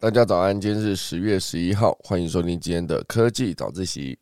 大家早安，今天是十月十一号，欢迎收听今天的科技早自习。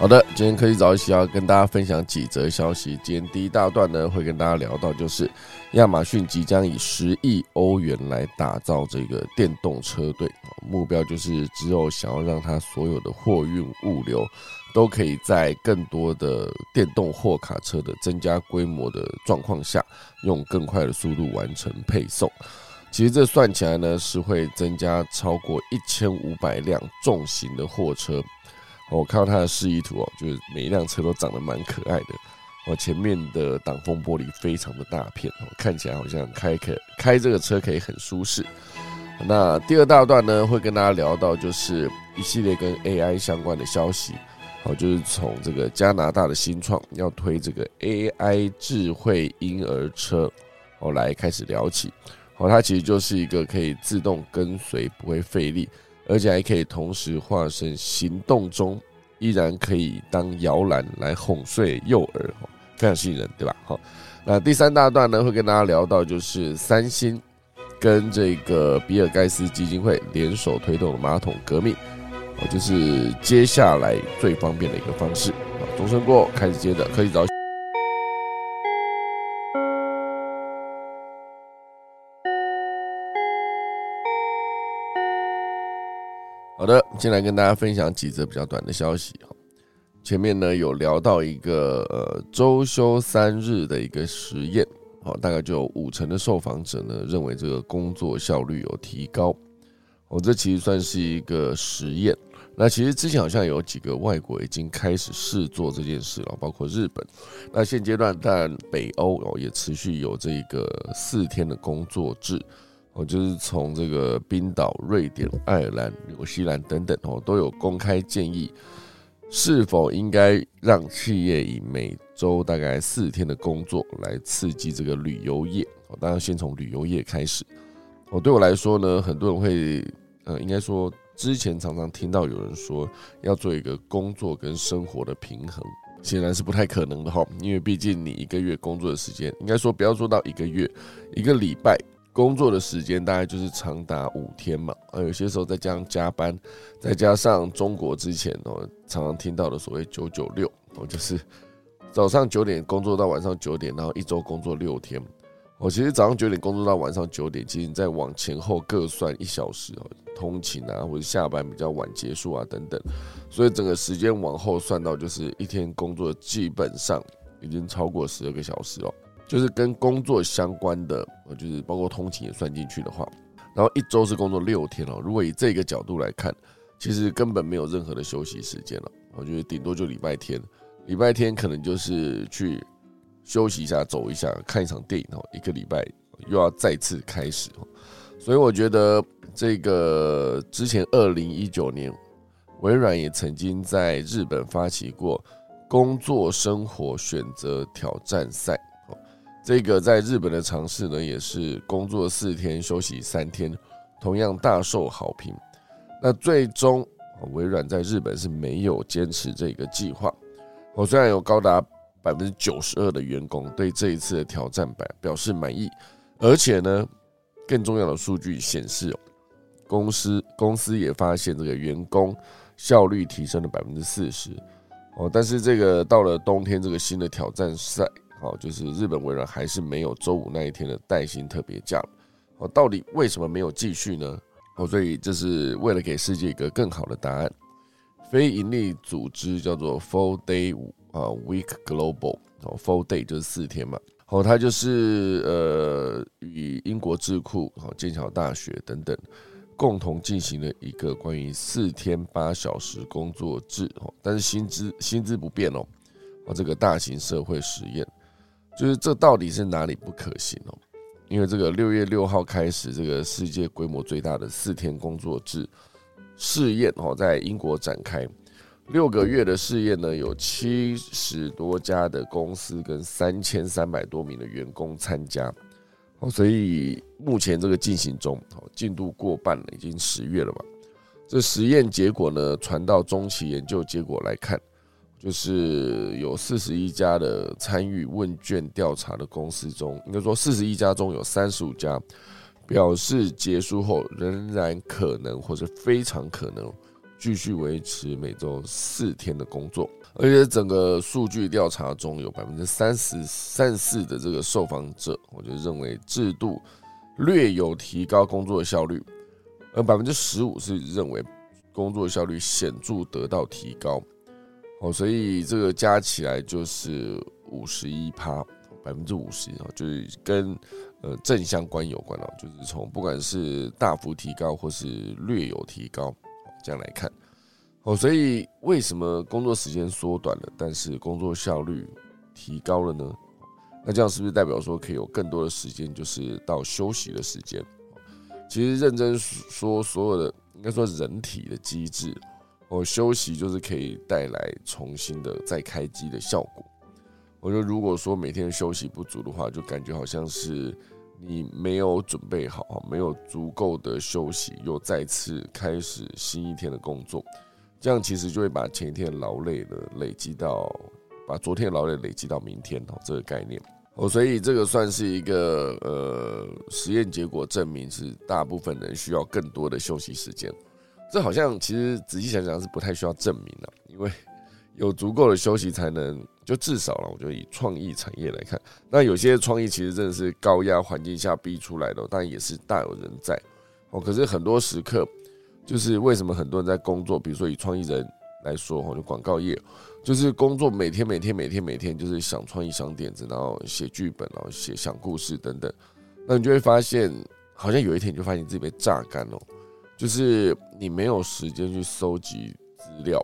好的，今天科技早一起要跟大家分享几则消息。今天第一大段呢，会跟大家聊到，就是亚马逊即将以十亿欧元来打造这个电动车队，目标就是只有想要让它所有的货运物流都可以在更多的电动货卡车的增加规模的状况下，用更快的速度完成配送。其实这算起来呢，是会增加超过一千五百辆重型的货车。我看到它的示意图哦，就是每一辆车都长得蛮可爱的。我前面的挡风玻璃非常的大片哦，看起来好像开可开这个车可以很舒适。那第二大段呢，会跟大家聊到就是一系列跟 AI 相关的消息。好，就是从这个加拿大的新创要推这个 AI 智慧婴儿车，哦来开始聊起。好，它其实就是一个可以自动跟随，不会费力。而且还可以同时化身行动中，依然可以当摇篮来哄睡幼儿，非常吸引人，对吧？好，那第三大段呢，会跟大家聊到就是三星跟这个比尔盖茨基金会联手推动的马桶革命，哦，就是接下来最方便的一个方式。啊，钟声过，开始接着科技早。好的，进来跟大家分享几则比较短的消息哈。前面呢有聊到一个呃周休三日的一个实验，好，大概就有五成的受访者呢认为这个工作效率有提高。哦，这其实算是一个实验。那其实之前好像有几个外国已经开始试做这件事了，包括日本。那现阶段，但北欧哦也持续有这个四天的工作制。哦，就是从这个冰岛、瑞典、爱尔兰、纽西兰等等哦，都有公开建议，是否应该让企业以每周大概四天的工作来刺激这个旅游业。哦，当然先从旅游业开始。哦，对我来说呢，很多人会，呃，应该说之前常常听到有人说要做一个工作跟生活的平衡，显然是不太可能的哈，因为毕竟你一个月工作的时间，应该说不要做到一个月，一个礼拜。工作的时间大概就是长达五天嘛，啊，有些时候再加上加班，再加上中国之前哦常常听到的所谓九九六，哦就是早上九点工作到晚上九点，然后一周工作六天。我其实早上九点工作到晚上九点，其实你再往前后各算一小时哦，通勤啊或者下班比较晚结束啊等等，所以整个时间往后算到就是一天工作基本上已经超过十二个小时了。就是跟工作相关的，就是包括通勤也算进去的话，然后一周是工作六天哦。如果以这个角度来看，其实根本没有任何的休息时间了。我觉得顶多就礼拜天，礼拜天可能就是去休息一下、走一下、看一场电影哦。一个礼拜又要再次开始哦。所以我觉得这个之前二零一九年，微软也曾经在日本发起过工作生活选择挑战赛。这个在日本的尝试呢，也是工作四天休息三天，同样大受好评。那最终微软在日本是没有坚持这个计划。我虽然有高达百分之九十二的员工对这一次的挑战版表示满意，而且呢，更重要的数据显示，公司公司也发现这个员工效率提升了百分之四十。哦，但是这个到了冬天这个新的挑战赛。好，就是日本微软还是没有周五那一天的带薪特别假。哦，到底为什么没有继续呢？哦，所以这是为了给世界一个更好的答案。非营利组织叫做 Four Day 啊 Week Global，哦，Four Day 就是四天嘛。哦，它就是呃与英国智库、好剑桥大学等等共同进行了一个关于四天八小时工作制，哦，但是薪资薪资不变哦。哦，这个大型社会实验。就是这到底是哪里不可行哦？因为这个六月六号开始，这个世界规模最大的四天工作制试验哦，在英国展开。六个月的试验呢，有七十多家的公司跟三千三百多名的员工参加。哦，所以目前这个进行中，哦进度过半了，已经十月了嘛。这实验结果呢，传到中期研究结果来看，就是有四十一家的参与问卷调查的公司中，应该说四十一家中有三十五家表示结束后仍然可能或者非常可能继续维持每周四天的工作。而且整个数据调查中有百分之三十三四的这个受访者，我就认为制度略有提高工作效率，而百分之十五是认为工作效率显著得到提高。哦，所以这个加起来就是五十一趴，百分之五十啊，就是跟呃正相关有关了，就是从不管是大幅提高或是略有提高，这样来看。哦，所以为什么工作时间缩短了，但是工作效率提高了呢？那这样是不是代表说可以有更多的时间，就是到休息的时间？其实认真说，所有的应该说人体的机制，哦，休息就是可以带来重新的再开机的效果。我觉得如果说每天休息不足的话，就感觉好像是你没有准备好，没有足够的休息，又再次开始新一天的工作。这样其实就会把前一天劳累的累积到，把昨天劳累累积到明天哦，这个概念哦，所以这个算是一个呃实验结果证明是大部分人需要更多的休息时间。这好像其实仔细想想是不太需要证明的，因为有足够的休息才能就至少了。我觉得以创意产业来看，那有些创意其实真的是高压环境下逼出来的，当然也是大有人在哦。可是很多时刻。就是为什么很多人在工作，比如说以创意人来说，哈，就广告业，就是工作每天每天每天每天就是想创意想点子，然后写剧本，然后写想故事等等，那你就会发现，好像有一天你就发现自己被榨干了，就是你没有时间去收集资料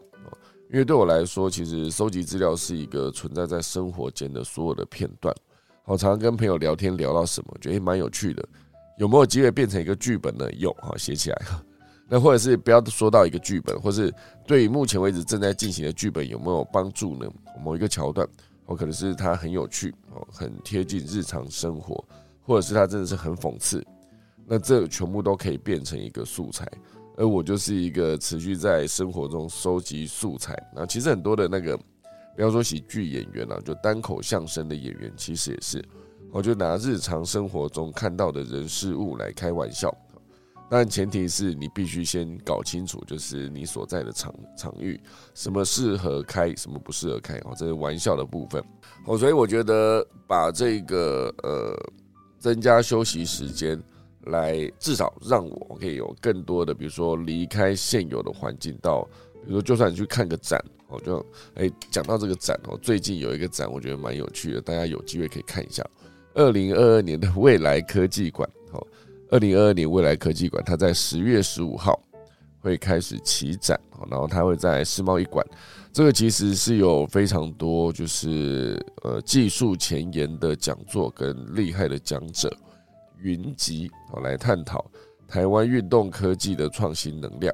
因为对我来说，其实收集资料是一个存在在生活间的所有的片段。我常常跟朋友聊天聊到什么，觉得蛮有趣的，有没有机会变成一个剧本呢？有，哈，写起来。那或者是不要说到一个剧本，或是对于目前为止正在进行的剧本有没有帮助呢？某一个桥段，或可能是它很有趣哦，很贴近日常生活，或者是它真的是很讽刺，那这全部都可以变成一个素材。而我就是一个持续在生活中收集素材。那其实很多的那个，比方说喜剧演员啊，就单口相声的演员，其实也是，我就拿日常生活中看到的人事物来开玩笑。但前提是你必须先搞清楚，就是你所在的场场域，什么适合开，什么不适合开哦，这是玩笑的部分哦。所以我觉得把这个呃增加休息时间，来至少让我可以有更多的，比如说离开现有的环境，到比如说就算你去看个展哦，就哎讲到这个展哦，最近有一个展，我觉得蛮有趣的，大家有机会可以看一下，二零二二年的未来科技馆哦。二零二二年未来科技馆，它在十月十五号会开始起展哦，然后它会在世贸一馆。这个其实是有非常多就是呃技术前沿的讲座跟厉害的讲者云集，哦来探讨台湾运动科技的创新能量。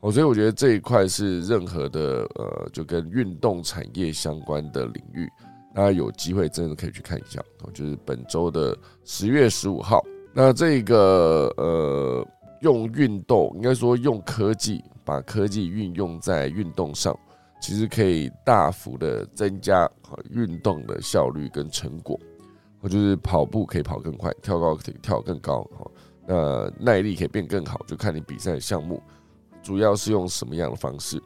哦，所以我觉得这一块是任何的呃就跟运动产业相关的领域，大家有机会真的可以去看一下。哦，就是本周的十月十五号。那这个呃，用运动应该说用科技，把科技运用在运动上，其实可以大幅的增加运动的效率跟成果。我就是跑步可以跑更快，跳高可以跳更高，哈，那耐力可以变更好，就看你比赛的项目主要是用什么样的方式。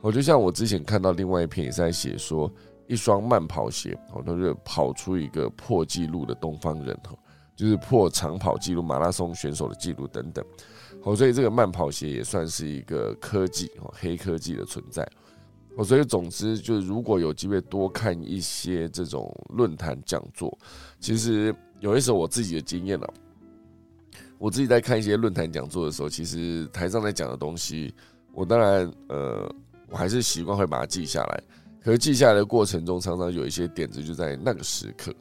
我就像我之前看到另外一篇也在写说，一双慢跑鞋，哦，都是跑出一个破纪录的东方人，哈。就是破长跑记录、马拉松选手的记录等等，哦，所以这个慢跑鞋也算是一个科技哦，黑科技的存在。哦，所以总之就是，如果有机会多看一些这种论坛讲座，其实有一时候我自己的经验了，我自己在看一些论坛讲座的时候，其实台上在讲的东西，我当然呃，我还是习惯会把它记下来。可是记下来的过程中，常常有一些点子就在那个时刻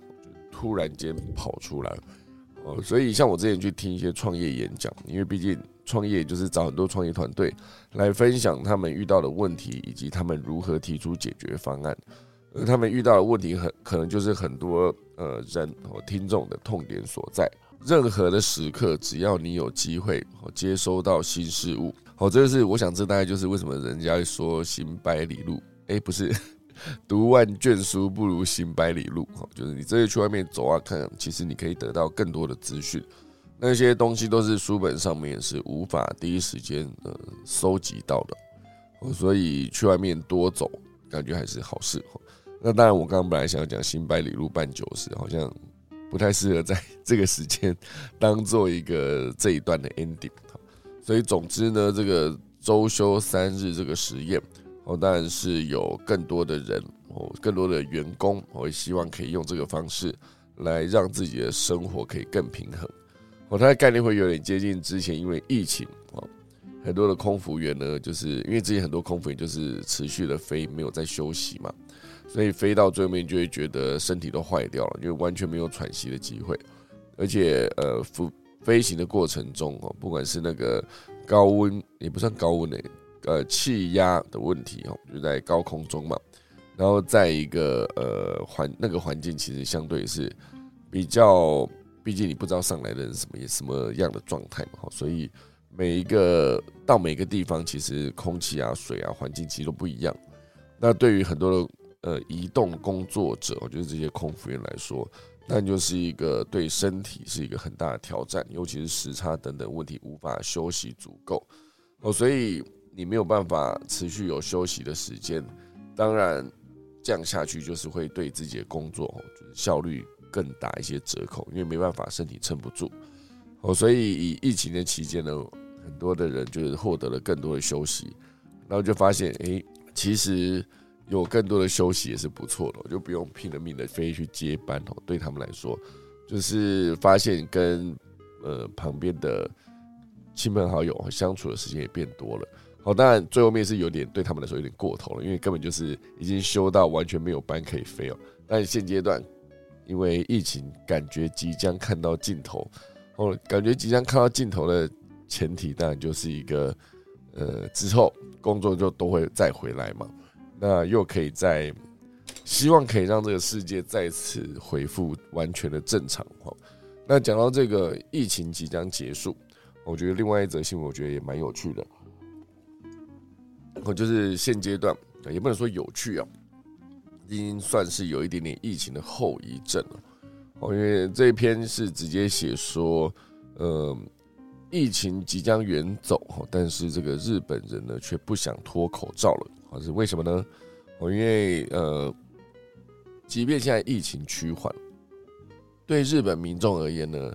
突然间跑出来。哦，所以像我之前去听一些创业演讲，因为毕竟创业，就是找很多创业团队来分享他们遇到的问题，以及他们如何提出解决方案。而他们遇到的问题很可能就是很多呃人和听众的痛点所在。任何的时刻，只要你有机会接收到新事物，好，这个是我想这大概就是为什么人家说行百里路，哎，不是。读万卷书不如行百里路，哈，就是你这些去外面走啊看，其实你可以得到更多的资讯。那些东西都是书本上面是无法第一时间呃收集到的，所以去外面多走，感觉还是好事。那当然，我刚刚本来想要讲行百里路半九十，好像不太适合在这个时间当做一个这一段的 ending。所以总之呢，这个周休三日这个实验。哦，当然是有更多的人哦，更多的员工，我希望可以用这个方式来让自己的生活可以更平衡。哦，它的概念会有点接近之前，因为疫情哦，很多的空服员呢，就是因为之前很多空服员就是持续的飞，没有在休息嘛，所以飞到最后面就会觉得身体都坏掉了，因为完全没有喘息的机会，而且呃，飞飞行的过程中哦，不管是那个高温，也不算高温诶。呃，气压的问题哦，就在高空中嘛，然后在一个呃环那个环境，其实相对是比较，毕竟你不知道上来的人什么什么样的状态嘛，所以每一个到每个地方，其实空气啊、水啊、环境其实都不一样。那对于很多的呃移动工作者，我觉得这些空服员来说，那就是一个对身体是一个很大的挑战，尤其是时差等等问题，无法休息足够哦，所以。你没有办法持续有休息的时间，当然这样下去就是会对自己的工作就是效率更打一些折扣，因为没办法身体撑不住哦。所以以疫情的期间呢，很多的人就是获得了更多的休息，然后就发现哎，其实有更多的休息也是不错的，就不用拼了命的飞去接班哦。对他们来说，就是发现跟呃旁边的亲朋好友相处的时间也变多了。好，当然最后面是有点对他们来说有点过头了，因为根本就是已经休到完全没有班可以飞哦。但现阶段，因为疫情，感觉即将看到尽头，哦，感觉即将看到尽头的前提，当然就是一个，呃，之后工作就都会再回来嘛。那又可以在希望可以让这个世界再次恢复完全的正常。哈，那讲到这个疫情即将结束，我觉得另外一则新闻，我觉得也蛮有趣的。我就是现阶段也不能说有趣啊，已经算是有一点点疫情的后遗症了。哦，因为这篇是直接写说，呃，疫情即将远走，但是这个日本人呢却不想脱口罩了。啊，是为什么呢？哦，因为呃，即便现在疫情趋缓，对日本民众而言呢，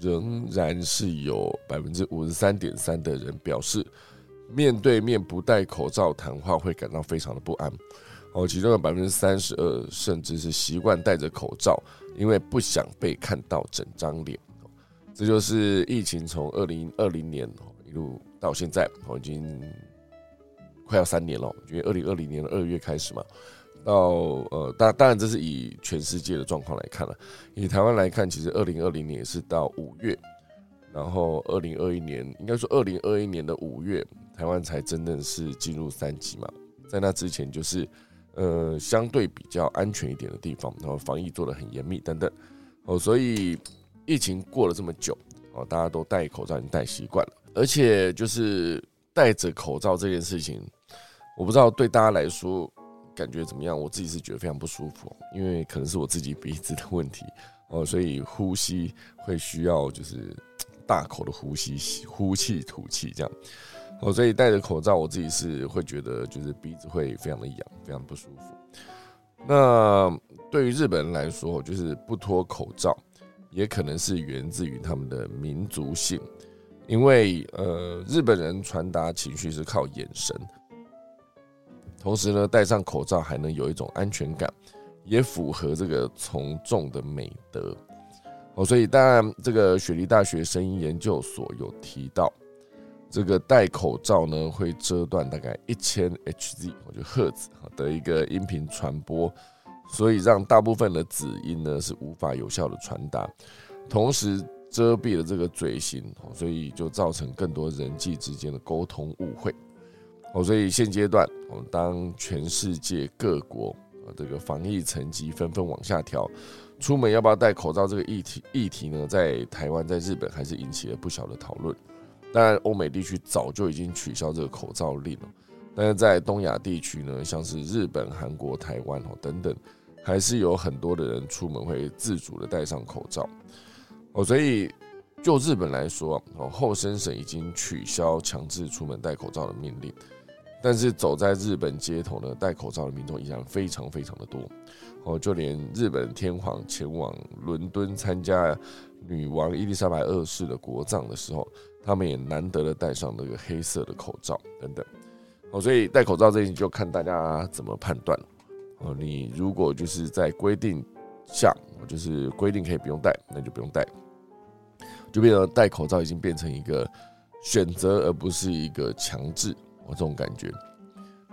仍然是有百分之五十三点三的人表示。面对面不戴口罩谈话会感到非常的不安，哦，其中有百分之三十二甚至是习惯戴着口罩，因为不想被看到整张脸。这就是疫情从二零二零年一路到现在，哦，已经快要三年了。因为二零二零年的二月开始嘛，到呃，当当然这是以全世界的状况来看了，以台湾来看，其实二零二零年也是到五月，然后二零二一年应该说二零二一年的五月。台湾才真正是进入三级嘛，在那之前就是呃相对比较安全一点的地方，然后防疫做的很严密等等。哦，所以疫情过了这么久哦，大家都戴口罩已经戴习惯了，而且就是戴着口罩这件事情，我不知道对大家来说感觉怎么样，我自己是觉得非常不舒服，因为可能是我自己鼻子的问题。哦，所以呼吸会需要就是大口的呼吸，呼气吐气这样。哦，所以戴着口罩，我自己是会觉得就是鼻子会非常的痒，非常不舒服。那对于日本人来说，就是不脱口罩，也可能是源自于他们的民族性，因为呃，日本人传达情绪是靠眼神，同时呢，戴上口罩还能有一种安全感，也符合这个从众的美德。哦，所以当然，这个雪梨大学声音研究所有提到。这个戴口罩呢，会遮断大概一千 Hz，我觉得赫兹的一个音频传播，所以让大部分的子音呢是无法有效的传达。同时，遮蔽了这个嘴型，所以就造成更多人际之间的沟通误会。哦，所以现阶段，哦，当全世界各国啊这个防疫层级纷纷往下调，出门要不要戴口罩这个议题议题呢，在台湾、在日本还是引起了不小的讨论。当然，欧美地区早就已经取消这个口罩令了，但是在东亚地区呢，像是日本、韩国、台湾哦等等，还是有很多的人出门会自主的戴上口罩。哦，所以就日本来说，哦，后生省已经取消强制出门戴口罩的命令。但是走在日本街头呢，戴口罩的民众依然非常非常的多，哦，就连日本天皇前往伦敦参加女王伊丽莎白二世的国葬的时候，他们也难得的戴上那个黑色的口罩等等，哦，所以戴口罩这件就看大家怎么判断，哦，你如果就是在规定下，就是规定可以不用戴，那就不用戴，就变成戴口罩已经变成一个选择，而不是一个强制。我这种感觉，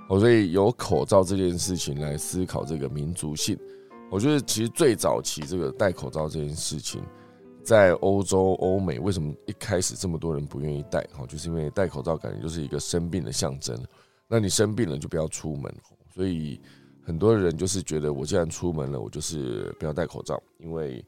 我所以有口罩这件事情来思考这个民族性。我觉得其实最早期这个戴口罩这件事情，在欧洲、欧美为什么一开始这么多人不愿意戴？哈，就是因为戴口罩感觉就是一个生病的象征。那你生病了就不要出门，所以很多人就是觉得我既然出门了，我就是不要戴口罩，因为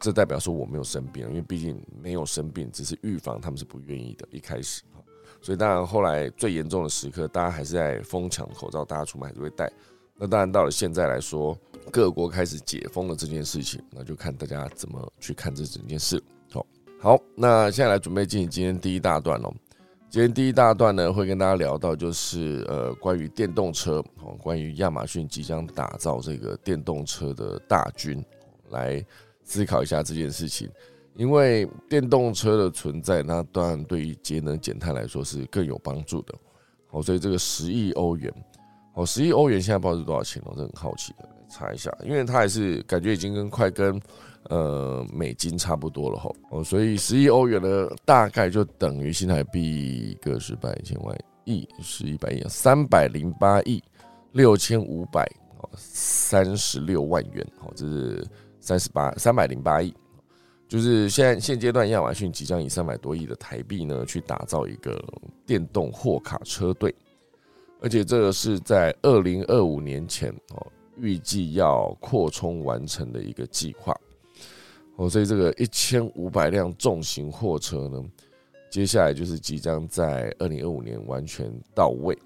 这代表说我没有生病，因为毕竟没有生病，只是预防，他们是不愿意的。一开始哈。所以当然，后来最严重的时刻，大家还是在疯抢口罩，大家出门还是会戴。那当然，到了现在来说，各国开始解封了这件事情，那就看大家怎么去看这整件事。好，好，那现在来准备进行今天第一大段喽。今天第一大段呢，会跟大家聊到就是呃，关于电动车，哦，关于亚马逊即将打造这个电动车的大军，来思考一下这件事情。因为电动车的存在，那当然对于节能减碳来说是更有帮助的。好，所以这个十亿欧元，哦，十亿欧元现在不知道是多少钱，我是很好奇的，查一下，因为它还是感觉已经跟快跟呃美金差不多了哈。哦，所以十亿欧元呢，大概就等于新台币个十百千万亿十亿百亿三百零八亿六千五百哦三十六万元，哦，这是三十八三百零八亿。就是现在现阶段，亚马逊即将以三百多亿的台币呢，去打造一个电动货卡车队，而且这个是在二零二五年前哦，预计要扩充完成的一个计划哦，所以这个一千五百辆重型货车呢，接下来就是即将在二零二五年完全到位，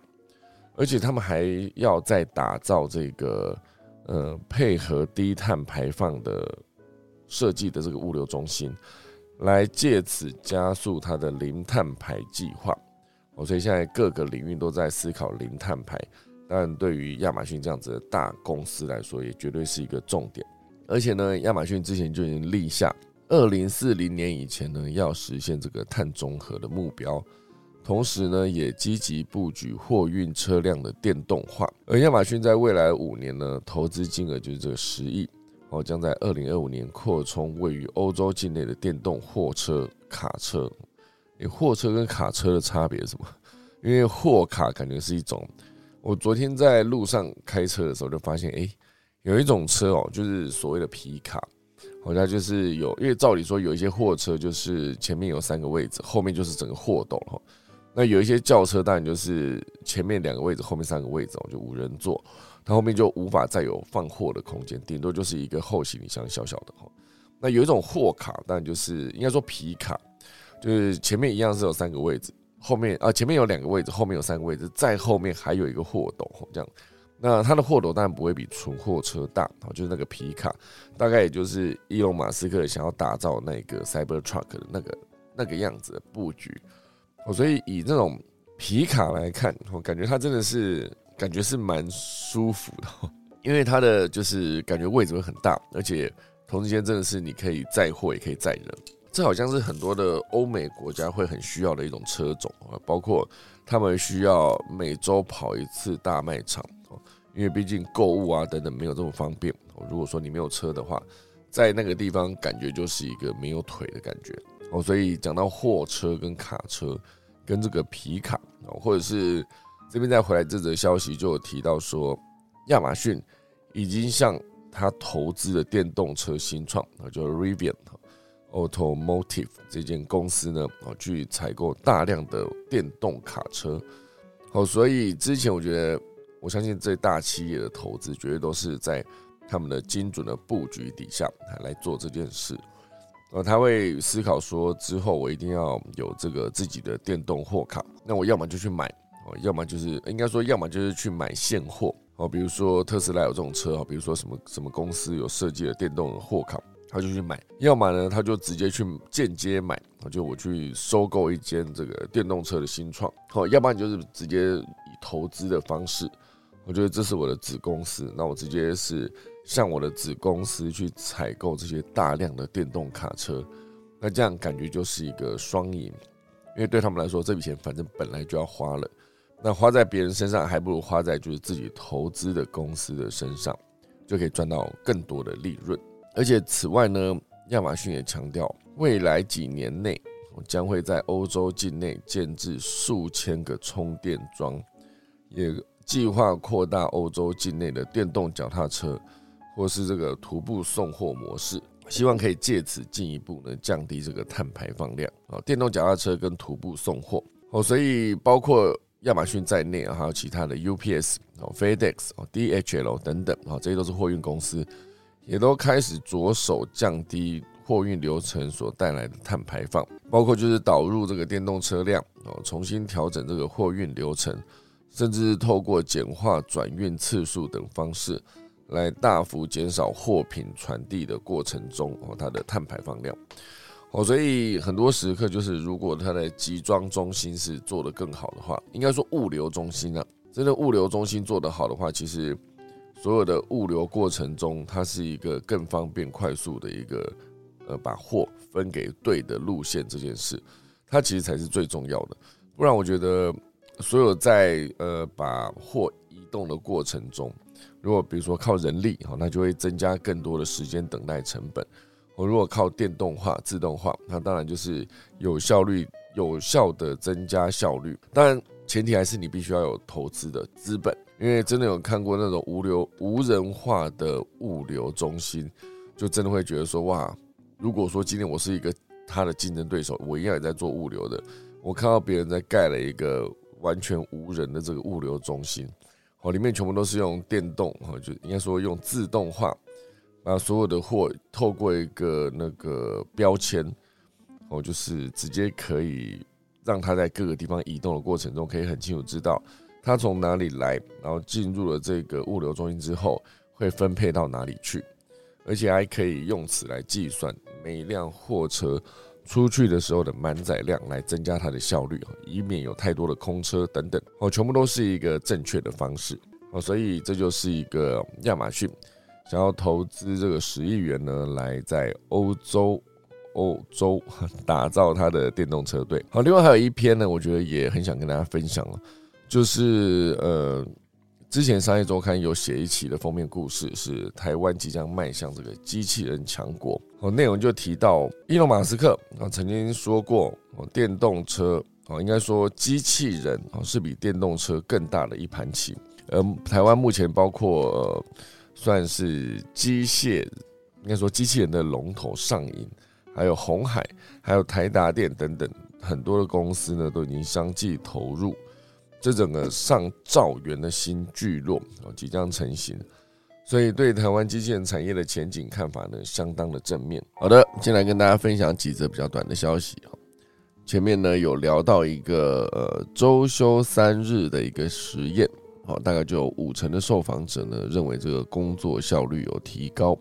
而且他们还要再打造这个呃配合低碳排放的。设计的这个物流中心，来借此加速它的零碳排计划。哦，所以现在各个领域都在思考零碳排。当然，对于亚马逊这样子的大公司来说，也绝对是一个重点。而且呢，亚马逊之前就已经立下二零四零年以前呢要实现这个碳中和的目标，同时呢也积极布局货运车辆的电动化。而亚马逊在未来五年呢投资金额就是这个十亿。哦，将在二零二五年扩充位于欧洲境内的电动货车、卡车。你货车跟卡车的差别是什么？因为货卡感觉是一种，我昨天在路上开车的时候就发现，哎，有一种车哦，就是所谓的皮卡，好像就是有，因为照理说有一些货车就是前面有三个位置，后面就是整个货斗哈。那有一些轿车当然就是前面两个位置，后面三个位置哦，就五人座。它后面就无法再有放货的空间，顶多就是一个后行李箱小小的哈。那有一种货卡，但就是应该说皮卡，就是前面一样是有三个位置，后面啊前面有两个位置，后面有三个位置，再后面还有一个货斗这样。那它的货斗当然不会比纯货车大哦，就是那个皮卡，大概也就是伊隆马斯克想要打造那个 Cyber Truck 的那个那个样子的布局。哦，所以以这种皮卡来看，我感觉它真的是。感觉是蛮舒服的，因为它的就是感觉位置会很大，而且同时间真的是你可以载货也可以载人，这好像是很多的欧美国家会很需要的一种车种啊，包括他们需要每周跑一次大卖场哦，因为毕竟购物啊等等没有这么方便。如果说你没有车的话，在那个地方感觉就是一个没有腿的感觉哦，所以讲到货车跟卡车跟这个皮卡哦，或者是。这边再回来这则消息就有提到说，亚马逊已经向他投资的电动车新创啊，叫 Rivian，Automotive 这间公司呢，哦，去采购大量的电动卡车。好，所以之前我觉得，我相信这大企业的投资绝对都是在他们的精准的布局底下来做这件事。呃，他会思考说，之后我一定要有这个自己的电动货卡，那我要么就去买，哦，要么就是应该说，要么就是去买现货。哦，比如说特斯拉有这种车，哦比如说什么什么公司有设计的电动货卡。他就去买，要么呢，他就直接去间接买，就我去收购一间这个电动车的新创，好，要不然就是直接以投资的方式，我觉得这是我的子公司，那我直接是向我的子公司去采购这些大量的电动卡车，那这样感觉就是一个双赢，因为对他们来说，这笔钱反正本来就要花了，那花在别人身上，还不如花在就是自己投资的公司的身上，就可以赚到更多的利润。而且此外呢，亚马逊也强调，未来几年内将会在欧洲境内建置数千个充电桩，也计划扩大欧洲境内的电动脚踏车或是这个徒步送货模式，希望可以借此进一步呢降低这个碳排放量啊。电动脚踏车跟徒步送货哦，所以包括亚马逊在内啊，还有其他的 UPS 哦、FedEx 哦、DHL 等等啊，这些都是货运公司。也都开始着手降低货运流程所带来的碳排放，包括就是导入这个电动车辆哦，重新调整这个货运流程，甚至透过简化转运次数等方式，来大幅减少货品传递的过程中哦它的碳排放量哦。所以很多时刻就是，如果它的集装中心是做得更好的话，应该说物流中心啊，真的物流中心做得好的话，其实。所有的物流过程中，它是一个更方便、快速的一个，呃，把货分给对的路线这件事，它其实才是最重要的。不然，我觉得所有在呃把货移动的过程中，如果比如说靠人力，哈，那就会增加更多的时间等待成本。我如果靠电动化、自动化，那当然就是有效率、有效的增加效率。当然，前提还是你必须要有投资的资本。因为真的有看过那种无流无人化的物流中心，就真的会觉得说哇，如果说今天我是一个他的竞争对手，我一样也在做物流的，我看到别人在盖了一个完全无人的这个物流中心，哦，里面全部都是用电动，哦，就应该说用自动化，把所有的货透过一个那个标签，哦，就是直接可以让它在各个地方移动的过程中，可以很清楚知道。它从哪里来，然后进入了这个物流中心之后，会分配到哪里去，而且还可以用此来计算每一辆货车出去的时候的满载量，来增加它的效率，以免有太多的空车等等。哦，全部都是一个正确的方式。哦，所以这就是一个亚马逊想要投资这个十亿元呢，来在欧洲欧洲 打造它的电动车队。好，另外还有一篇呢，我觉得也很想跟大家分享了。就是呃，之前商业周刊有写一期的封面故事，是台湾即将迈向这个机器人强国。哦，内容就提到伊隆马斯克啊曾经说过，哦，电动车哦，应该说机器人哦是比电动车更大的一盘棋。而，台湾目前包括算是机械，应该说机器人的龙头上瘾，还有红海，还有台达电等等很多的公司呢，都已经相继投入。这整个上兆元的新聚落哦即将成型，所以对台湾机器人产业的前景看法呢相当的正面。好的，先来跟大家分享几则比较短的消息哈。前面呢有聊到一个呃周休三日的一个实验，哦，大概就有五成的受访者呢认为这个工作效率有提高，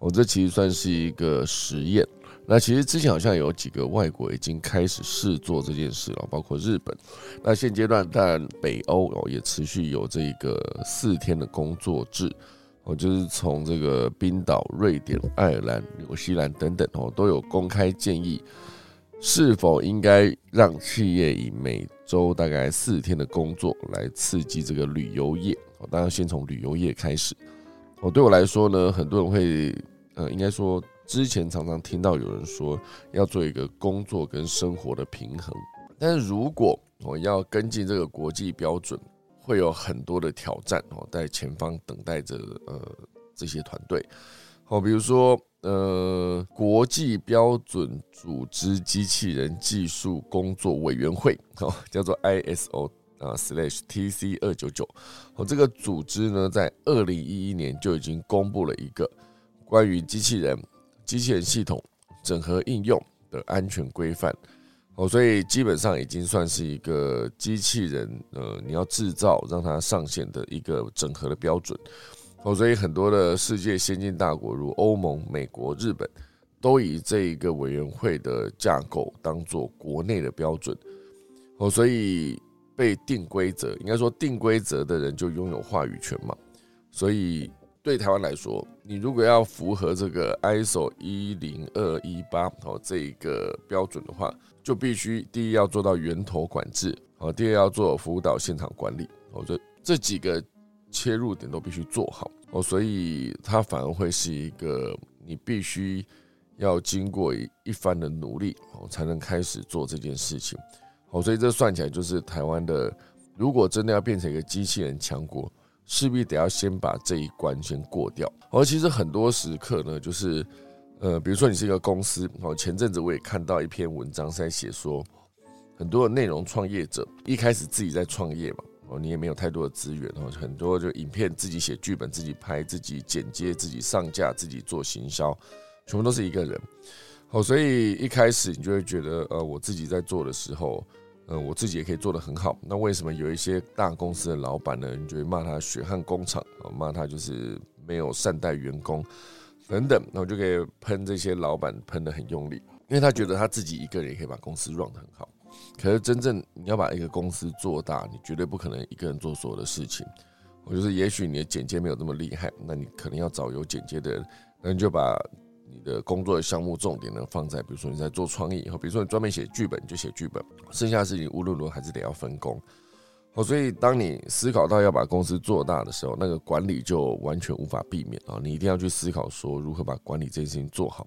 哦，这其实算是一个实验。那其实之前好像有几个外国已经开始试做这件事了，包括日本。那现阶段，但北欧哦也持续有这个四天的工作制，哦，就是从这个冰岛、瑞典、爱尔兰、纽西兰等等哦，都有公开建议，是否应该让企业以每周大概四天的工作来刺激这个旅游业。哦，当然先从旅游业开始。哦，对我来说呢，很多人会，呃，应该说。之前常常听到有人说要做一个工作跟生活的平衡，但是如果我要跟进这个国际标准，会有很多的挑战哦，在前方等待着呃这些团队哦，比如说呃国际标准组织机器人技术工作委员会，哦，叫做 ISO 啊 slash TC 二九九。哦，这个组织呢，在二零一一年就已经公布了一个关于机器人、机器人系统整合应用的安全规范。哦，所以基本上已经算是一个机器人，呃，你要制造让它上线的一个整合的标准。哦，所以很多的世界先进大国，如欧盟、美国、日本，都以这一个委员会的架构当做国内的标准。哦，所以被定规则，应该说定规则的人就拥有话语权嘛。所以对台湾来说，你如果要符合这个 ISO 一零二一八哦这一个标准的话，就必须第一要做到源头管制，哦，第二要做辅导现场管理，哦，这这几个切入点都必须做好，哦，所以它反而会是一个你必须要经过一番的努力，哦，才能开始做这件事情，哦，所以这算起来就是台湾的，如果真的要变成一个机器人强国，势必得要先把这一关先过掉，而其实很多时刻呢，就是。呃，比如说你是一个公司，哦，前阵子我也看到一篇文章在写说，很多的内容创业者一开始自己在创业嘛，哦，你也没有太多的资源，哦，很多就影片自己写剧本、自己拍、自己剪接、自己上架、自己做行销，全部都是一个人，哦，所以一开始你就会觉得，呃，我自己在做的时候，呃，我自己也可以做得很好，那为什么有一些大公司的老板呢，你就会骂他血汗工厂，啊，骂他就是没有善待员工？等等，那我就可以喷这些老板喷的很用力，因为他觉得他自己一个人也可以把公司 run 得很好。可是真正你要把一个公司做大，你绝对不可能一个人做所有的事情。我就是，也许你的剪接没有那么厉害，那你可能要找有剪接的人，那你就把你的工作的项目重点呢放在，比如说你在做创意，或比如说你专门写剧本就写剧本，剩下的事情无论如何还是得要分工。哦，所以当你思考到要把公司做大的时候，那个管理就完全无法避免啊！你一定要去思考说如何把管理这件事情做好。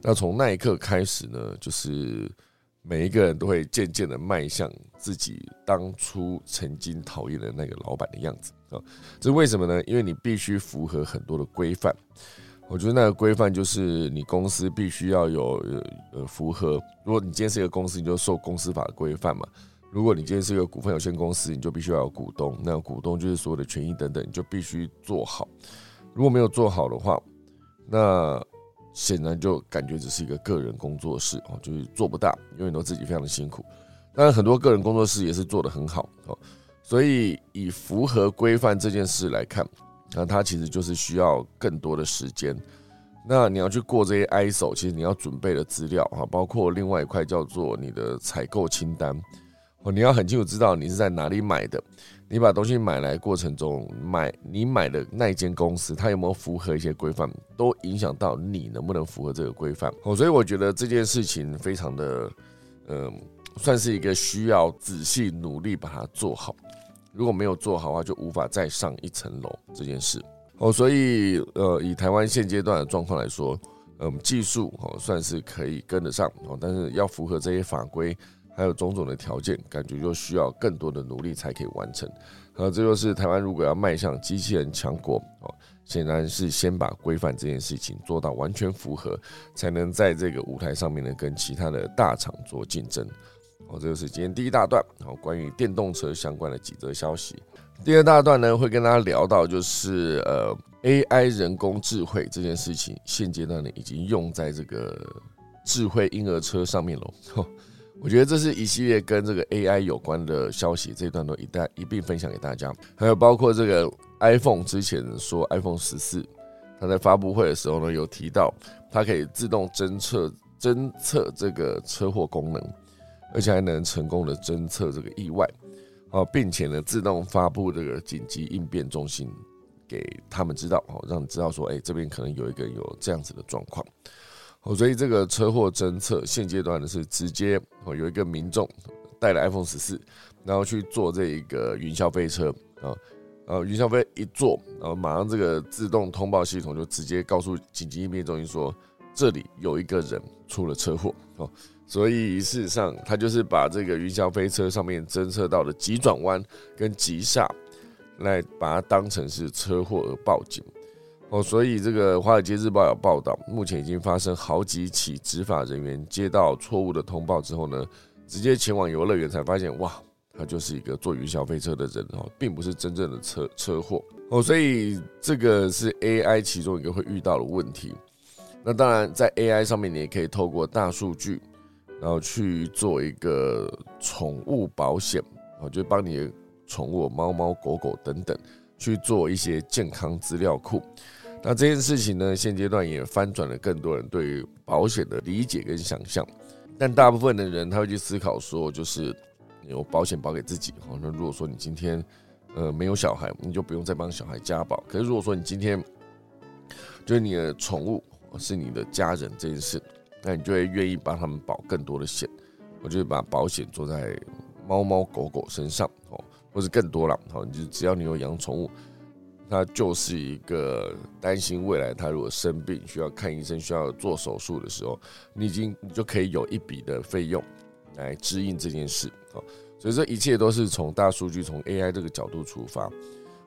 那从那一刻开始呢，就是每一个人都会渐渐的迈向自己当初曾经讨厌的那个老板的样子啊！这为什么呢？因为你必须符合很多的规范。我觉得那个规范就是你公司必须要有呃符合。如果你今天是一个公司，你就受公司法的规范嘛。如果你今天是一个股份有限公司，你就必须要有股东，那股东就是所有的权益等等，你就必须做好。如果没有做好的话，那显然就感觉只是一个个人工作室哦，就是做不大，永远都自己非常的辛苦。当然，很多个人工作室也是做得很好哦。所以，以符合规范这件事来看，那它其实就是需要更多的时间。那你要去过这些 ISO，其实你要准备的资料哈，包括另外一块叫做你的采购清单。哦，你要很清楚知道你是在哪里买的，你把东西买来过程中买你买的那间公司，它有没有符合一些规范，都影响到你能不能符合这个规范。哦，所以我觉得这件事情非常的，嗯，算是一个需要仔细努力把它做好。如果没有做好的话，就无法再上一层楼这件事。哦，所以呃，以台湾现阶段的状况来说，嗯，技术哦算是可以跟得上哦，但是要符合这些法规。还有种种的条件，感觉就需要更多的努力才可以完成。好，这就是台湾如果要迈向机器人强国哦，显然是先把规范这件事情做到完全符合，才能在这个舞台上面呢跟其他的大厂做竞争。哦，这就是今天第一大段，好，关于电动车相关的几则消息。第二大段呢，会跟大家聊到就是呃 AI 人工智慧这件事情，现阶段呢已经用在这个智慧婴儿车上面了。我觉得这是一系列跟这个 AI 有关的消息，这一段都一带一并分享给大家。还有包括这个 iPhone 之前说 iPhone 十四，它在发布会的时候呢，有提到它可以自动侦测侦测这个车祸功能，而且还能成功的侦测这个意外，哦，并且呢自动发布这个紧急应变中心给他们知道，哦，让你知道说，哎，这边可能有一个有这样子的状况。哦，所以这个车祸侦测现阶段呢是直接哦，有一个民众带了 iPhone 十四，然后去坐这一个云霄飞车啊，然后云霄飞一坐，然后马上这个自动通报系统就直接告诉紧急应变中心说，这里有一个人出了车祸哦，所以事实上他就是把这个云霄飞车上面侦测到的急转弯跟急刹，来把它当成是车祸而报警。哦，所以这个《华尔街日报》有报道，目前已经发生好几起执法人员接到错误的通报之后呢，直接前往游乐园才发现，哇，他就是一个坐云霄飞车的人哦，并不是真正的车车祸哦，所以这个是 AI 其中一个会遇到的问题。那当然，在 AI 上面，你也可以透过大数据，然后去做一个宠物保险，哦，就帮你宠物猫猫狗狗等等去做一些健康资料库。那这件事情呢，现阶段也翻转了更多人对于保险的理解跟想象。但大部分的人他会去思考说，就是有保险保给自己。好，那如果说你今天呃没有小孩，你就不用再帮小孩加保。可是如果说你今天就是你的宠物是你的家人这件事，那你就会愿意帮他们保更多的险。我就把保险做在猫猫狗狗身上哦，或是更多了。好，你就只要你有养宠物。它就是一个担心未来，它如果生病需要看医生、需要做手术的时候，你已经你就可以有一笔的费用来支应这件事。好，所以这一切都是从大数据、从 AI 这个角度出发。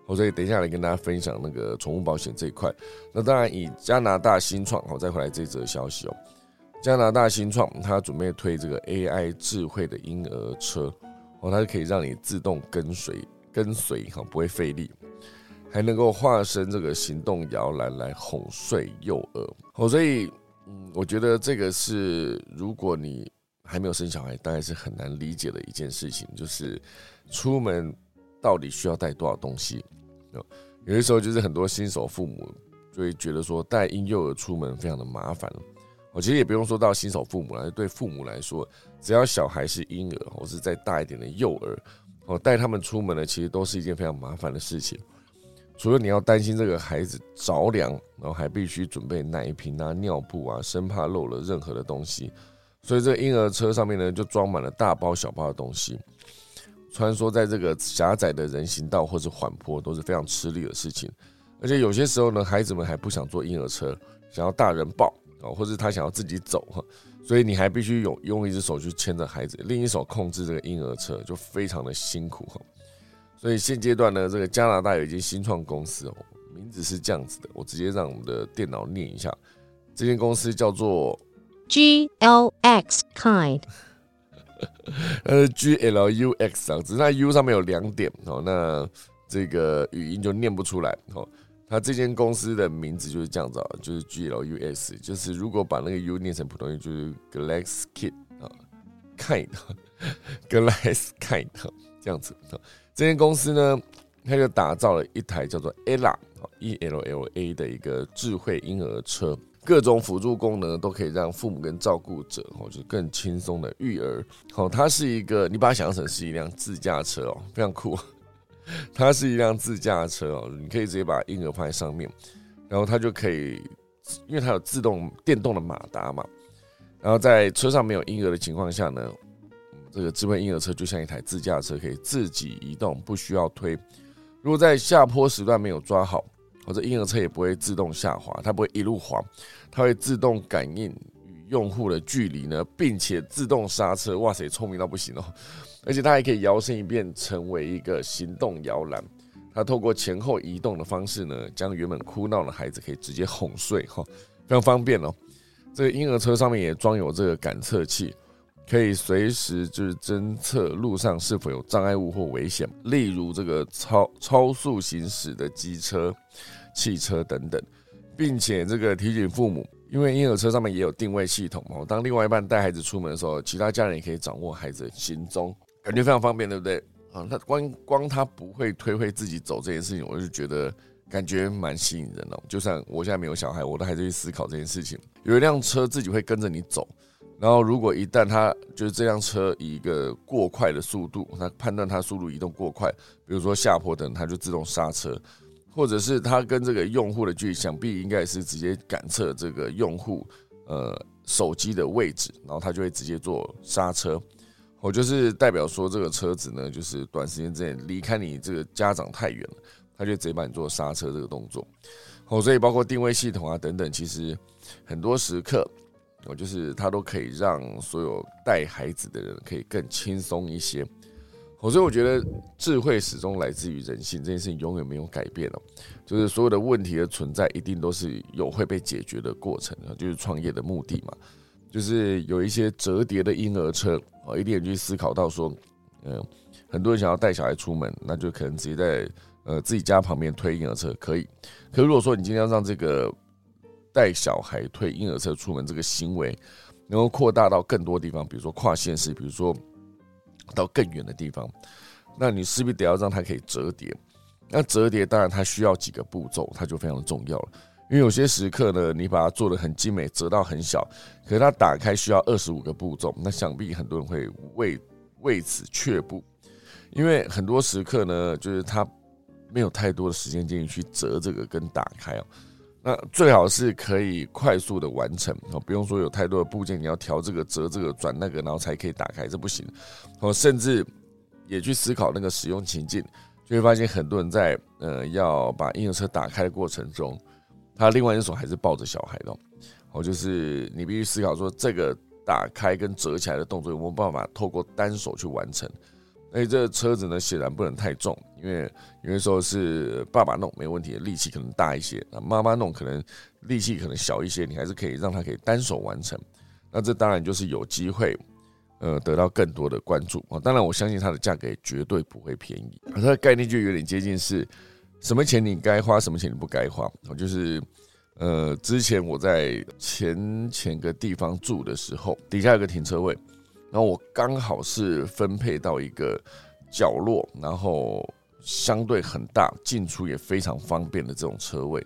好，所以等一下来跟大家分享那个宠物保险这一块。那当然以加拿大新创，好再回来这则消息哦。加拿大新创，它准备推这个 AI 智慧的婴儿车，哦，它可以让你自动跟随跟随，哈，不会费力。还能够化身这个行动摇篮来哄睡幼儿，哦，所以，嗯，我觉得这个是如果你还没有生小孩，大概是很难理解的一件事情，就是出门到底需要带多少东西。有的时候就是很多新手父母就会觉得说带婴幼儿出门非常的麻烦。我其实也不用说到新手父母来，对父母来说，只要小孩是婴儿或是再大一点的幼儿，哦，带他们出门呢，其实都是一件非常麻烦的事情。除了你要担心这个孩子着凉，然后还必须准备奶瓶啊、尿布啊，生怕漏了任何的东西。所以这个婴儿车上面呢，就装满了大包小包的东西。穿梭在这个狭窄的人行道或是缓坡，都是非常吃力的事情。而且有些时候呢，孩子们还不想坐婴儿车，想要大人抱啊，或者他想要自己走哈。所以你还必须有用一只手去牵着孩子，另一手控制这个婴儿车，就非常的辛苦哈。所以现阶段呢，这个加拿大有一间新创公司哦，名字是这样子的，我直接让我们的电脑念一下，这间公司叫做 G L X Kind，呃 G L U X 啊，只是它 U 上面有两点哦，那这个语音就念不出来哦。它这间公司的名字就是这样子啊，就是 G L U S，就是如果把那个 U 念成普通音，就是 GLAXKIT 啊，Kind，Glaskind 这样子。这间公司呢，它就打造了一台叫做 Ella，E L L A 的一个智慧婴儿车，各种辅助功能都可以让父母跟照顾者哦，就更轻松的育儿。好，它是一个，你把它想象成是一辆自驾车哦，非常酷。它是一辆自驾车哦，你可以直接把婴儿放在上面，然后它就可以，因为它有自动电动的马达嘛，然后在车上没有婴儿的情况下呢。这个智慧婴儿车就像一台自驾车，可以自己移动，不需要推。如果在下坡时段没有抓好，或者婴儿车也不会自动下滑，它不会一路滑，它会自动感应与用户的距离呢，并且自动刹车。哇塞，聪明到不行哦！而且它还可以摇身一变成为一个行动摇篮，它透过前后移动的方式呢，将原本哭闹的孩子可以直接哄睡，哈，非常方便哦。这个婴儿车上面也装有这个感测器。可以随时就是侦测路上是否有障碍物或危险，例如这个超超速行驶的机车、汽车等等，并且这个提醒父母，因为婴儿车上面也有定位系统哦。当另外一半带孩子出门的时候，其他家人也可以掌握孩子的行踪，感觉非常方便，对不对？啊，那光光他不会推会自己走这件事情，我就觉得感觉蛮吸引人的。就算我现在没有小孩，我都还在去思考这件事情。有一辆车自己会跟着你走。然后，如果一旦它就是这辆车以一个过快的速度，它判断它速度移动过快，比如说下坡等，它就自动刹车；或者是它跟这个用户的距离，想必应该是直接感测这个用户呃手机的位置，然后它就会直接做刹车。我就是代表说，这个车子呢，就是短时间之内离开你这个家长太远了，它就直接帮你做刹车这个动作。哦，所以包括定位系统啊等等，其实很多时刻。我，就是它都可以让所有带孩子的人可以更轻松一些。所以我觉得智慧始终来自于人性，这件事情永远没有改变哦。就是所有的问题的存在，一定都是有会被解决的过程啊，就是创业的目的嘛。就是有一些折叠的婴儿车啊，一定去思考到说，嗯，很多人想要带小孩出门，那就可能直接在呃自己家旁边推婴儿车可以。可如果说你今天要让这个带小孩推婴儿车出门这个行为，能够扩大到更多地方，比如说跨县市，比如说。到更远的地方，那你势必得要让它可以折叠。那折叠当然它需要几个步骤，它就非常的重要了。因为有些时刻呢，你把它做的很精美，折到很小，可是它打开需要二十五个步骤，那想必很多人会为为此却步。因为很多时刻呢，就是它没有太多的时间精力去折这个跟打开哦。那最好是可以快速的完成哦，不用说有太多的部件，你要调这个、折这个、转那个，然后才可以打开，这不行哦。甚至也去思考那个使用情境，就会发现很多人在呃要把婴儿车打开的过程中，他另外一手还是抱着小孩的哦，就是你必须思考说这个打开跟折起来的动作有没有办法透过单手去完成。而且，这车子呢显然不能太重，因为有的时候是爸爸弄没问题，力气可能大一些；那妈妈弄可能力气可能小一些，你还是可以让他可以单手完成。那这当然就是有机会，呃，得到更多的关注啊。当然，我相信它的价格绝对不会便宜。它的概念就有点接近是，什么钱你该花，什么钱你不该花。我就是，呃，之前我在前前个地方住的时候，底下有个停车位。然后我刚好是分配到一个角落，然后相对很大，进出也非常方便的这种车位，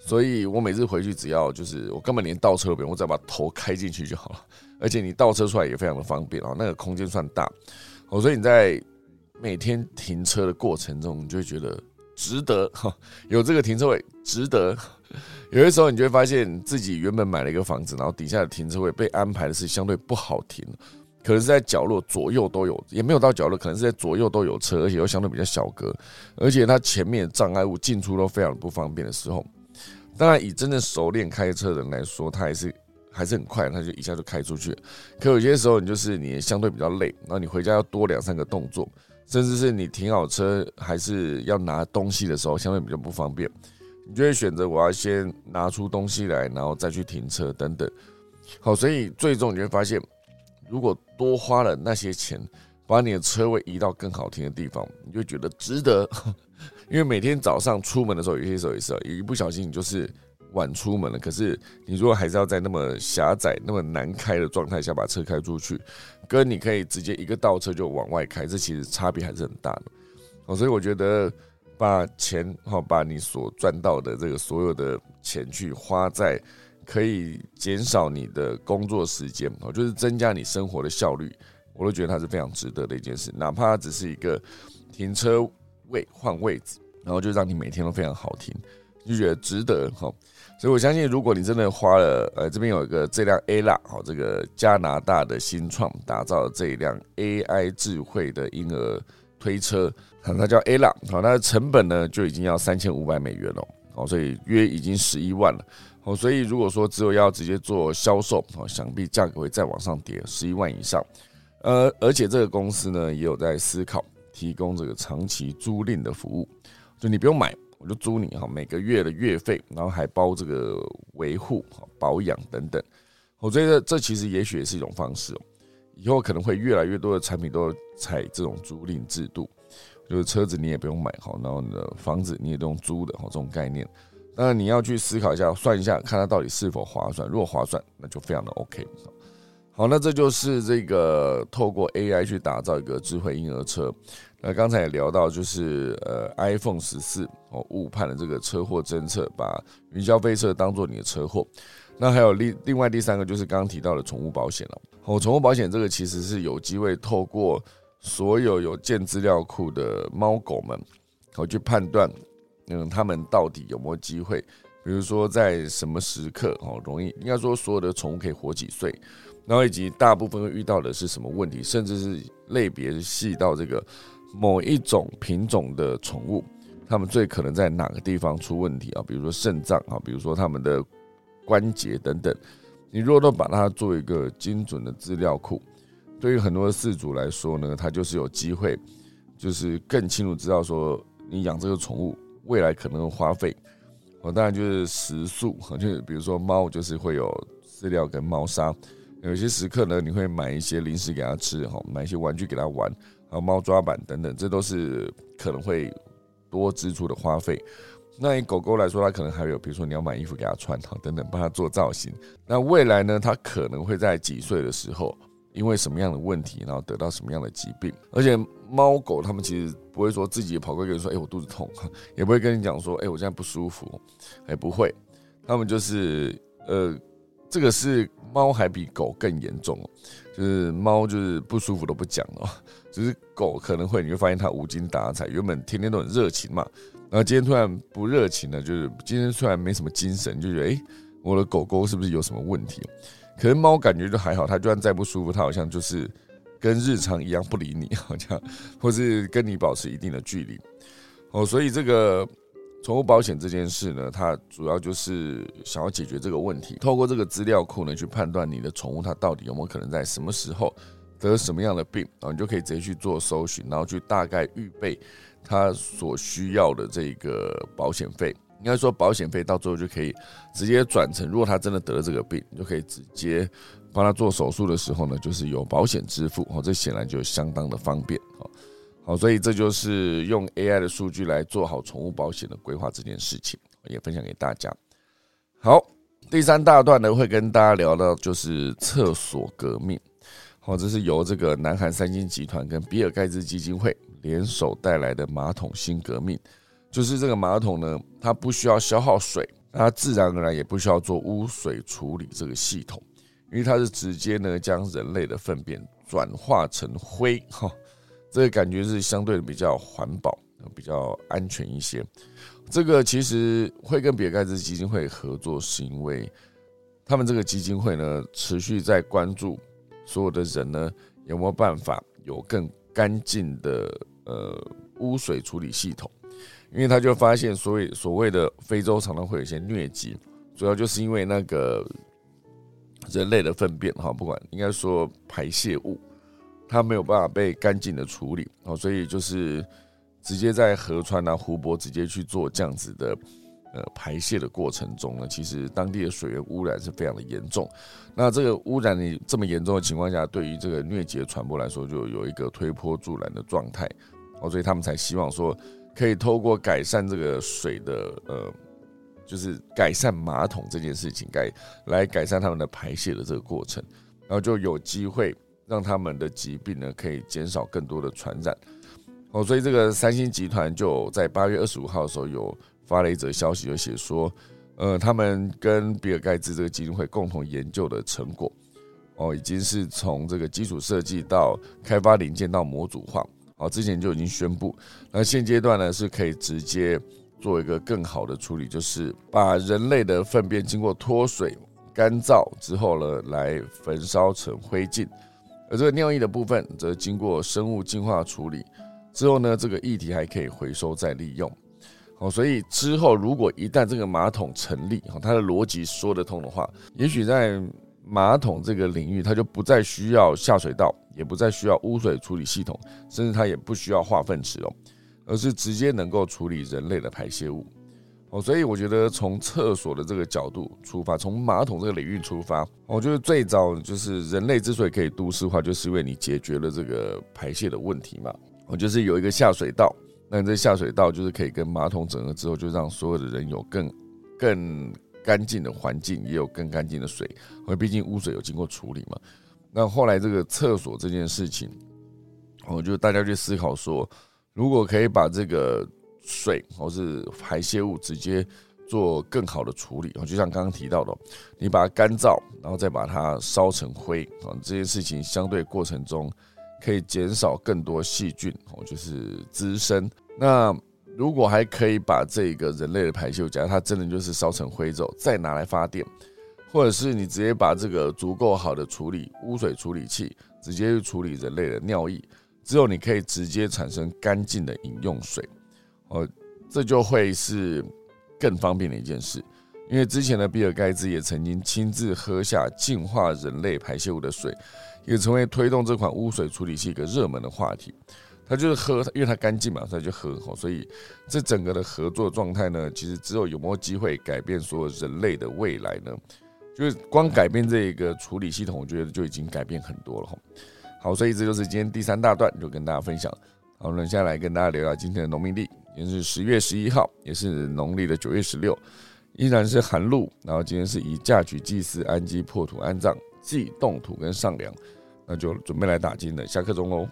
所以我每次回去只要就是我根本连倒车都不用，我只要把头开进去就好了。而且你倒车出来也非常的方便啊，那个空间算大，哦，所以你在每天停车的过程中，你就会觉得值得哈，有这个停车位值得。有些时候你就会发现自己原本买了一个房子，然后底下的停车位被安排的是相对不好停。可能是在角落左右都有，也没有到角落，可能是在左右都有车，而且又相对比较小格，而且它前面障碍物进出都非常不方便的时候，当然以真正熟练开车的人来说，他还是还是很快，他就一下就开出去。可有些时候你就是你相对比较累，然后你回家要多两三个动作，甚至是你停好车还是要拿东西的时候，相对比较不方便，你就会选择我要先拿出东西来，然后再去停车等等。好，所以最终你会发现。如果多花了那些钱，把你的车位移到更好停的地方，你就觉得值得。因为每天早上出门的时候，有些时候也是，一不小心你就是晚出门了。可是你如果还是要在那么狭窄、那么难开的状态下把车开出去，跟你可以直接一个倒车就往外开，这其实差别还是很大的。哦，所以我觉得把钱哈，把你所赚到的这个所有的钱去花在。可以减少你的工作时间哦，就是增加你生活的效率，我都觉得它是非常值得的一件事。哪怕它只是一个停车位换位置，然后就让你每天都非常好停，就觉得值得哈。所以我相信，如果你真的花了，呃，这边有一个这辆 A 啦，好，这个加拿大的新创打造的这一辆 AI 智慧的婴儿推车，它叫 A 啦，好，它的成本呢就已经要三千五百美元了，好，所以约已经十一万了。哦，所以如果说只有要直接做销售，哦，想必价格会再往上跌十一万以上。呃，而且这个公司呢也有在思考提供这个长期租赁的服务，就你不用买，我就租你哈，每个月的月费，然后还包这个维护、保养等等。我觉得这其实也许也是一种方式哦，以后可能会越来越多的产品都采这种租赁制度，就是车子你也不用买好，然后你的房子你也都用租的哈，这种概念。当然你要去思考一下，算一下，看它到底是否划算。如果划算，那就非常的 OK。好，那这就是这个透过 AI 去打造一个智慧婴儿车。那刚才也聊到，就是呃 iPhone 十四哦误判了这个车祸侦测，把云霄飞车当做你的车祸。那还有另另外第三个就是刚刚提到的宠物保险了。哦，宠物保险这个其实是有机会透过所有有建资料库的猫狗们，我去判断。嗯，他们到底有没有机会？比如说，在什么时刻哦，容易应该说所有的宠物可以活几岁，然后以及大部分会遇到的是什么问题，甚至是类别细到这个某一种品种的宠物，他们最可能在哪个地方出问题啊？比如说肾脏啊，比如说他们的关节等等。你如果都把它做一个精准的资料库，对于很多的饲主来说呢，它就是有机会就是更清楚知道说你养这个宠物未来可能会花费。哦，当然就是食宿，就是比如说猫就是会有饲料跟猫砂，有些时刻呢你会买一些零食给它吃，哈，买一些玩具给它玩，还有猫抓板等等，这都是可能会多支出的花费。那以狗狗来说，它可能还有，比如说你要买衣服给它穿，哈，等等，帮它做造型。那未来呢，它可能会在几岁的时候，因为什么样的问题，然后得到什么样的疾病？而且猫狗它们其实不会说自己跑过去跟你说，哎，我肚子痛，也不会跟你讲说，哎，我现在不舒服，哎，不会，它们就是，呃，这个是猫还比狗更严重，就是猫就是不舒服都不讲了，只是狗可能会，你会发现它无精打采，原本天天都很热情嘛。然后今天突然不热情了，就是今天突然没什么精神，就觉得哎，我的狗狗是不是有什么问题？可是猫感觉就还好，它就算再不舒服，它好像就是跟日常一样不理你，好像或是跟你保持一定的距离。哦，所以这个宠物保险这件事呢，它主要就是想要解决这个问题，透过这个资料库呢，去判断你的宠物它到底有没有可能在什么时候得什么样的病，然后你就可以直接去做搜寻，然后去大概预备。它所需要的这个保险费，应该说保险费到最后就可以直接转成，如果他真的得了这个病，你就可以直接帮他做手术的时候呢，就是有保险支付哦，这显然就相当的方便哦。好，所以这就是用 AI 的数据来做好宠物保险的规划这件事情，也分享给大家。好，第三大段呢会跟大家聊到就是厕所革命，好，这是由这个南韩三星集团跟比尔盖茨基金会。联手带来的马桶新革命，就是这个马桶呢，它不需要消耗水，它自然而然也不需要做污水处理这个系统，因为它是直接呢将人类的粪便转化成灰，哈，这个感觉是相对的比较环保、比较安全一些。这个其实会跟比尔盖茨基金会合作，是因为他们这个基金会呢，持续在关注所有的人呢有没有办法有更。干净的呃污水处理系统，因为他就发现，所谓所谓的非洲常常会有一些疟疾，主要就是因为那个人类的粪便哈，不管应该说排泄物，它没有办法被干净的处理哦，所以就是直接在河川啊、湖泊直接去做这样子的。呃，排泄的过程中呢，其实当地的水源污染是非常的严重。那这个污染你这么严重的情况下，对于这个疟疾的传播来说，就有一个推波助澜的状态。哦，所以他们才希望说，可以透过改善这个水的呃，就是改善马桶这件事情，改来改善他们的排泄的这个过程，然后就有机会让他们的疾病呢可以减少更多的传染。哦，所以这个三星集团就在八月二十五号的时候有。发了一则消息，就写说，呃，他们跟比尔盖茨这个基金会共同研究的成果，哦，已经是从这个基础设计到开发零件到模组化，哦，之前就已经宣布，那现阶段呢是可以直接做一个更好的处理，就是把人类的粪便经过脱水、干燥之后呢，来焚烧成灰烬，而这个尿液的部分则经过生物净化处理之后呢，这个液体还可以回收再利用。哦，所以之后如果一旦这个马桶成立，哈，它的逻辑说得通的话，也许在马桶这个领域，它就不再需要下水道，也不再需要污水处理系统，甚至它也不需要化粪池哦，而是直接能够处理人类的排泄物。哦，所以我觉得从厕所的这个角度出发，从马桶这个领域出发，我觉得最早就是人类之所以可以都市化，就是因为你解决了这个排泄的问题嘛。我就是有一个下水道。那这下水道就是可以跟马桶整合之后，就让所有的人有更更干净的环境，也有更干净的水，因为毕竟污水有经过处理嘛。那后来这个厕所这件事情，我就大家去思考说，如果可以把这个水或是排泄物直接做更好的处理，就像刚刚提到的，你把它干燥，然后再把它烧成灰啊，这件事情相对过程中。可以减少更多细菌哦，就是滋生。那如果还可以把这个人类的排泄物，假如它真的就是烧成灰之后，再拿来发电，或者是你直接把这个足够好的处理污水处理器，直接去处理人类的尿液，之后你可以直接产生干净的饮用水哦，这就会是更方便的一件事。因为之前的比尔盖茨也曾经亲自喝下净化人类排泄物的水。也成为推动这款污水处理器一个热门的话题。他就是喝，因为它干净嘛，所以就喝。所以这整个的合作状态呢，其实只有有没有机会改变所有人类的未来呢？就是光改变这一个处理系统，我觉得就已经改变很多了。哈，好，所以这就是今天第三大段，就跟大家分享。好，那接下来跟大家聊聊今天的农民地，今天是十月十一号，也是农历的九月十六，依然是寒露。然后今天是以嫁娶祭祀、安基破土、安葬、祭动土跟上梁，那就准备来打金了。下课钟喽。